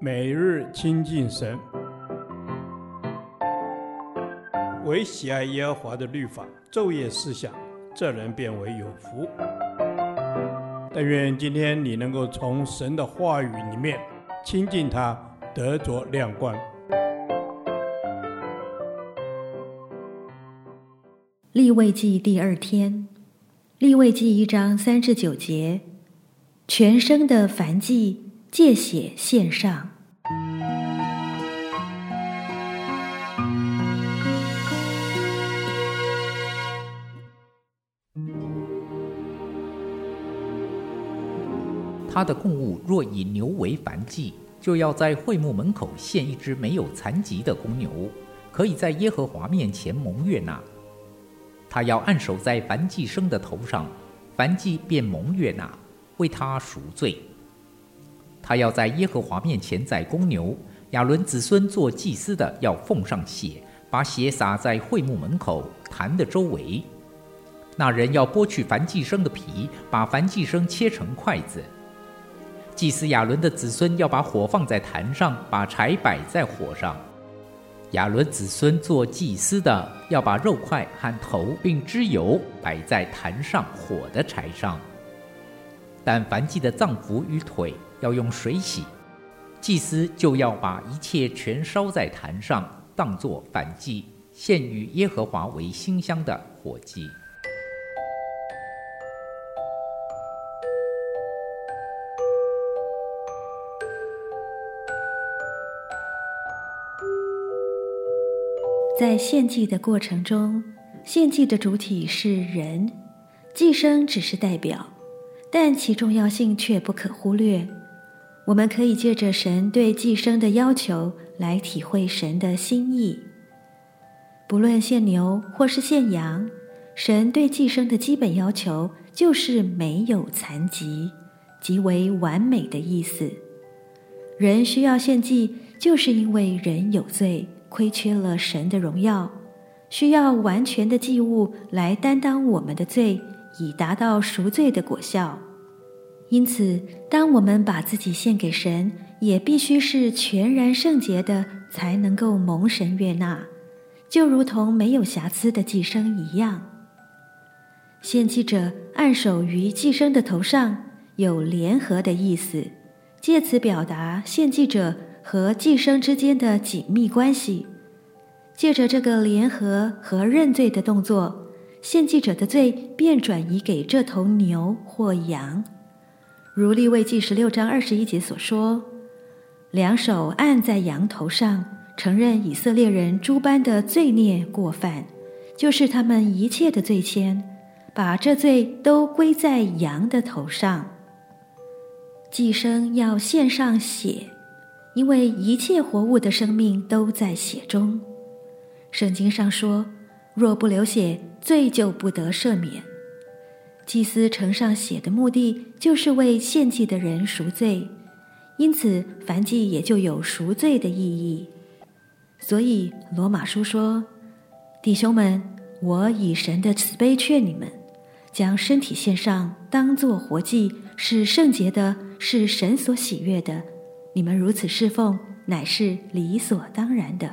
每日亲近神，唯喜爱耶和华的律法，昼夜思想，这人便为有福。但愿今天你能够从神的话语里面亲近他，得着亮光。立位记第二天，立位记一章三至九节，全生的燔祭，借血献上。他的供物若以牛为燔祭，就要在会幕门口献一只没有残疾的公牛，可以在耶和华面前蒙悦纳。他要按手在燔祭生的头上，燔祭便蒙悦纳，为他赎罪。他要在耶和华面前宰公牛，亚伦子孙做祭司的要奉上血，把血洒在会幕门口坛的周围。那人要剥去凡祭牲的皮，把凡祭牲切成块子。祭司亚伦的子孙要把火放在坛上，把柴摆在火上。亚伦子孙做祭司的要把肉块和头并脂油摆在坛上火的柴上。但凡祭的脏腑与腿要用水洗，祭司就要把一切全烧在坛上，当作反祭，献与耶和华为馨香的火祭。在献祭的过程中，献祭的主体是人，祭牲只是代表，但其重要性却不可忽略。我们可以借着神对祭牲的要求来体会神的心意。不论献牛或是献羊，神对祭牲的基本要求就是没有残疾，极为完美的意思。人需要献祭，就是因为人有罪。亏缺了神的荣耀，需要完全的祭物来担当我们的罪，以达到赎罪的果效。因此，当我们把自己献给神，也必须是全然圣洁的，才能够蒙神悦纳，就如同没有瑕疵的祭牲一样。献祭者按手于祭牲的头上，有联合的意思，借此表达献祭者。和祭牲之间的紧密关系，借着这个联合和认罪的动作，献祭者的罪便转移给这头牛或羊，如利未记十六章二十一节所说：“两手按在羊头上，承认以色列人诸般的罪孽过犯，就是他们一切的罪愆，把这罪都归在羊的头上。祭牲要献上血。”因为一切活物的生命都在血中，圣经上说：“若不流血，罪就不得赦免。”祭司呈上血的目的，就是为献祭的人赎罪，因此燔祭也就有赎罪的意义。所以罗马书说：“弟兄们，我以神的慈悲劝你们，将身体献上，当作活祭，是圣洁的，是神所喜悦的。”你们如此侍奉，乃是理所当然的。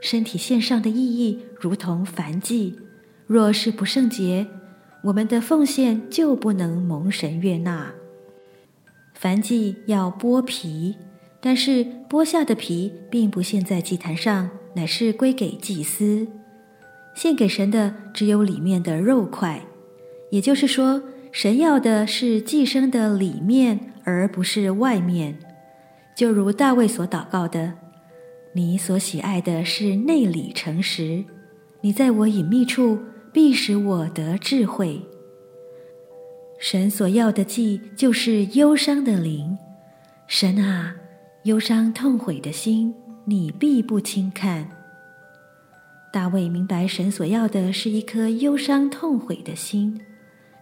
身体献上的意义，如同燔祭。若是不圣洁，我们的奉献就不能蒙神悦纳。凡祭要剥皮，但是剥下的皮并不献在祭坛上，乃是归给祭司。献给神的只有里面的肉块，也就是说，神要的是祭牲的里面。而不是外面，就如大卫所祷告的：“你所喜爱的是内里诚实，你在我隐秘处必使我得智慧。”神所要的祭就是忧伤的灵，神啊，忧伤痛悔的心，你必不轻看。大卫明白神所要的是一颗忧伤痛悔的心，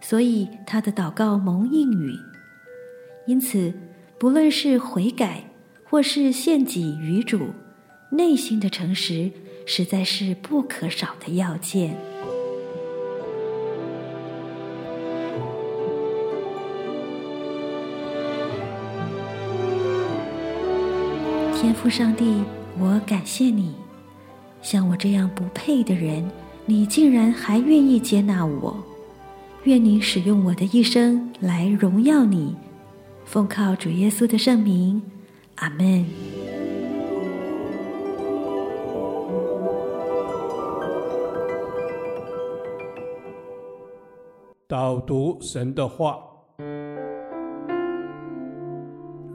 所以他的祷告蒙应允。因此，不论是悔改，或是献己于主，内心的诚实实在是不可少的要件。天父上帝，我感谢你，像我这样不配的人，你竟然还愿意接纳我。愿你使用我的一生来荣耀你。奉靠主耶稣的圣名，阿门。导读神的话，《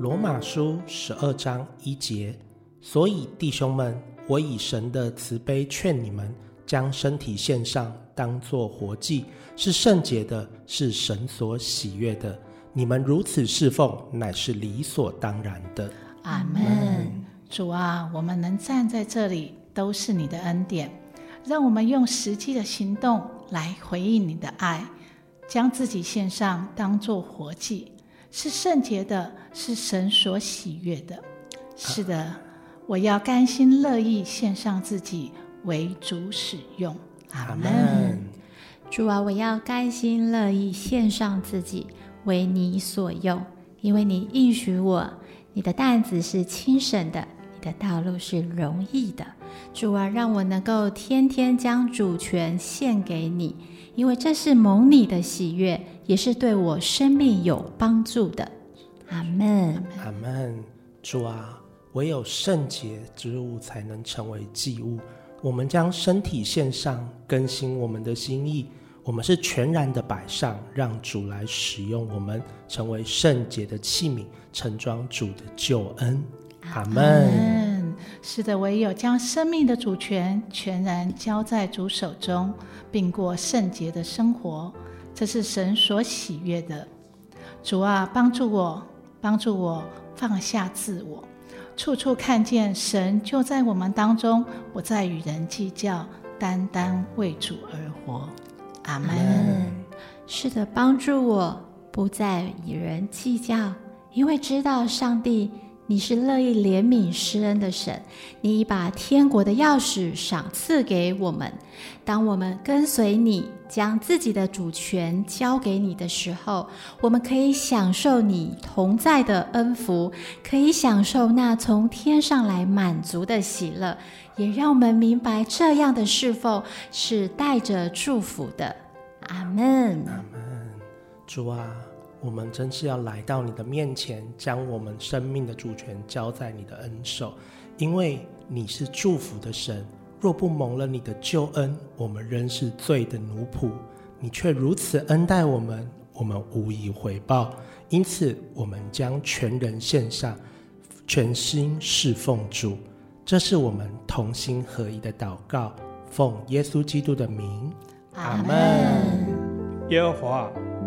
罗马书》十二章一节。所以弟兄们，我以神的慈悲劝你们，将身体献上，当作活祭，是圣洁的，是神所喜悦的。你们如此侍奉，乃是理所当然的。阿门。主啊，我们能站在这里，都是你的恩典。让我们用实际的行动来回应你的爱，将自己献上，当作活祭，是圣洁的，是神所喜悦的。是的，啊、我要甘心乐意献上自己为主使用。阿门。主啊，我要甘心乐意献上自己。为你所用，因为你应许我，你的担子是轻省的，你的道路是容易的。主啊，让我能够天天将主权献给你，因为这是蒙你的喜悦，也是对我生命有帮助的。阿门，阿门。主啊，唯有圣洁之物才能成为祭物。我们将身体献上，更新我们的心意。我们是全然的摆上，让主来使用我们，成为圣洁的器皿，盛装主的救恩。阿门。是的，唯有将生命的主权全然交在主手中，并过圣洁的生活，这是神所喜悦的。主啊，帮助我，帮助我放下自我，处处看见神就在我们当中，不再与人计较，单单为主而活。阿门。是的，帮助我不再与人计较，因为知道上帝，你是乐意怜悯施恩的神。你已把天国的钥匙赏赐给我们。当我们跟随你，将自己的主权交给你的时候，我们可以享受你同在的恩福，可以享受那从天上来满足的喜乐。也让我们明白，这样的侍奉是带着祝福的。阿门。阿门。主啊，我们真是要来到你的面前，将我们生命的主权交在你的恩手，因为你是祝福的神。若不蒙了你的救恩，我们仍是罪的奴仆。你却如此恩待我们，我们无以回报。因此，我们将全人献上，全心侍奉主。这是我们同心合一的祷告，奉耶稣基督的名，阿门。耶和华，